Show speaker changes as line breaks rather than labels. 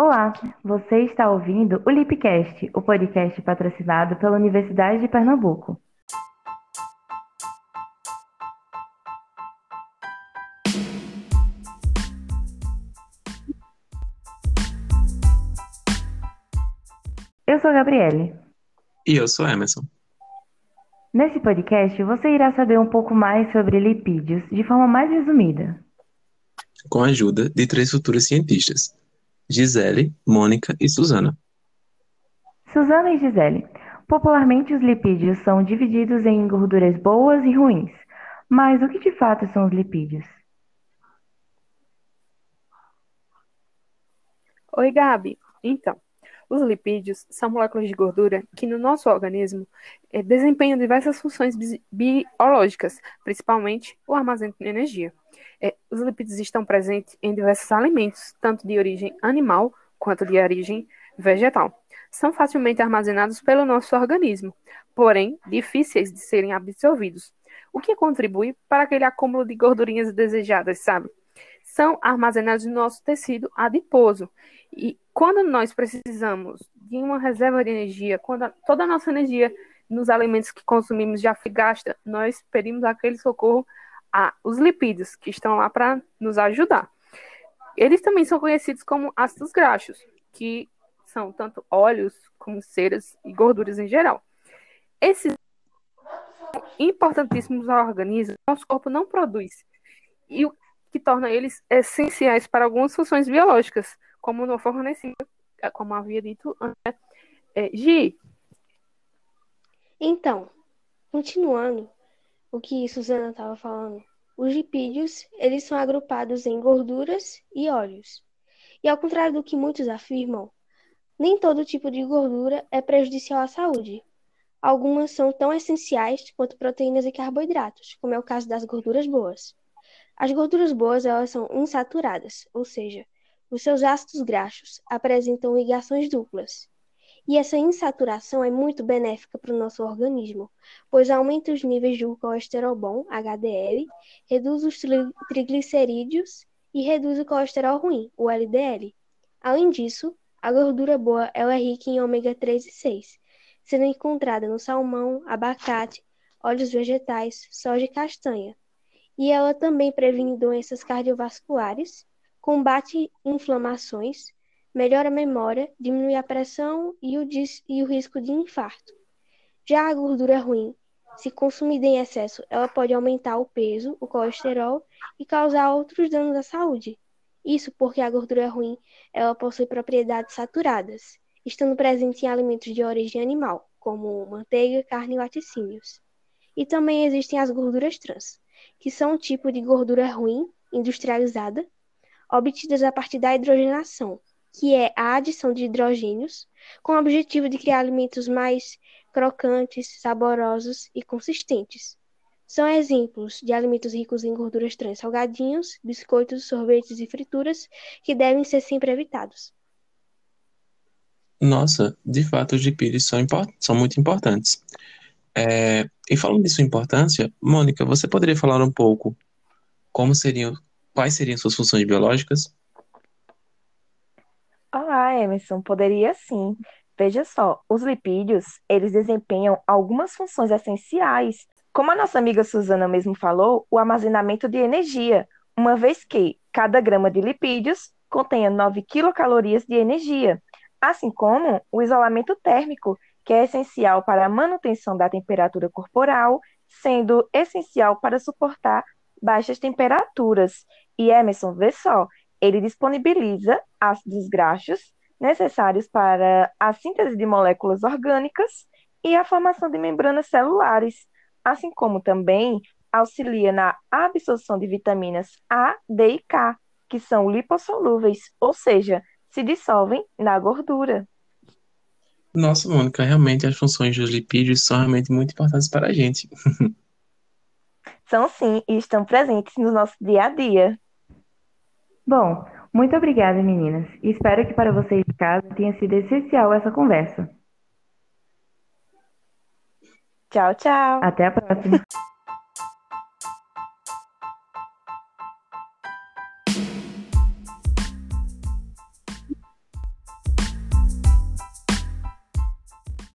Olá, você está ouvindo o Lipcast, o podcast patrocinado pela Universidade de Pernambuco. Eu sou a Gabriele.
E eu sou Emerson.
Nesse podcast, você irá saber um pouco mais sobre lipídios de forma mais resumida.
Com a ajuda de três futuras cientistas, Gisele, Mônica e Suzana.
Suzana e Gisele. Popularmente, os lipídios são divididos em gorduras boas e ruins. Mas o que de fato são os lipídios?
Oi, Gabi. Então, os lipídios são moléculas de gordura que no nosso organismo eh, desempenham diversas funções biológicas, principalmente o armazenamento de energia. Eh, os lipídios estão presentes em diversos alimentos, tanto de origem animal quanto de origem vegetal. São facilmente armazenados pelo nosso organismo, porém difíceis de serem absorvidos, o que contribui para aquele acúmulo de gordurinhas desejadas, sabe? São armazenados no nosso tecido adiposo e quando nós precisamos de uma reserva de energia, quando a, toda a nossa energia nos alimentos que consumimos já foi gasta, nós pedimos aquele socorro aos lipídios, que estão lá para nos ajudar. Eles também são conhecidos como ácidos graxos, que são tanto óleos como ceras e gorduras em geral. Esses são importantíssimos ao organismo, nosso corpo não produz, e o que torna eles essenciais para algumas funções biológicas, como no fornecido, como havia dito antes. É, Gi.
Então, continuando o que Suzana estava falando, os lipídios, eles são agrupados em gorduras e óleos. E ao contrário do que muitos afirmam, nem todo tipo de gordura é prejudicial à saúde. Algumas são tão essenciais quanto proteínas e carboidratos, como é o caso das gorduras boas. As gorduras boas elas são insaturadas, ou seja, os seus ácidos graxos apresentam ligações duplas. E essa insaturação é muito benéfica para o nosso organismo, pois aumenta os níveis do colesterol bom, HDL, reduz os triglicerídeos e reduz o colesterol ruim, o LDL. Além disso, a gordura boa ela é rica em ômega 3 e 6, sendo encontrada no salmão, abacate, óleos vegetais, soja e castanha. E ela também previne doenças cardiovasculares, combate inflamações, melhora a memória, diminui a pressão e o, e o risco de infarto. Já a gordura ruim, se consumida em excesso, ela pode aumentar o peso, o colesterol e causar outros danos à saúde. Isso porque a gordura ruim ela possui propriedades saturadas, estando presente em alimentos de origem animal, como manteiga, carne e laticínios. E também existem as gorduras trans, que são um tipo de gordura ruim, industrializada, obtidas a partir da hidrogenação, que é a adição de hidrogênios, com o objetivo de criar alimentos mais crocantes, saborosos e consistentes. São exemplos de alimentos ricos em gorduras trans, salgadinhos, biscoitos, sorvetes e frituras que devem ser sempre evitados.
Nossa, de fato os lipídios são, são muito importantes. É, e falando de sua importância, Mônica, você poderia falar um pouco como seriam quais seriam suas funções biológicas?
Olá, Emerson, poderia sim. Veja só, os lipídios, eles desempenham algumas funções essenciais, como a nossa amiga Suzana mesmo falou, o armazenamento de energia, uma vez que cada grama de lipídios contenha 9 quilocalorias de energia, assim como o isolamento térmico, que é essencial para a manutenção da temperatura corporal, sendo essencial para suportar baixas temperaturas. E Emerson, vê só, ele disponibiliza ácidos graxos necessários para a síntese de moléculas orgânicas e a formação de membranas celulares, assim como também auxilia na absorção de vitaminas A, D e K, que são lipossolúveis, ou seja, se dissolvem na gordura.
Nossa, Mônica, realmente as funções dos lipídios são realmente muito importantes para a gente.
são sim e estão presentes no nosso dia a dia. Bom, muito obrigada, meninas. espero que para vocês de casa tenha sido essencial essa conversa. Tchau, tchau. Até a próxima.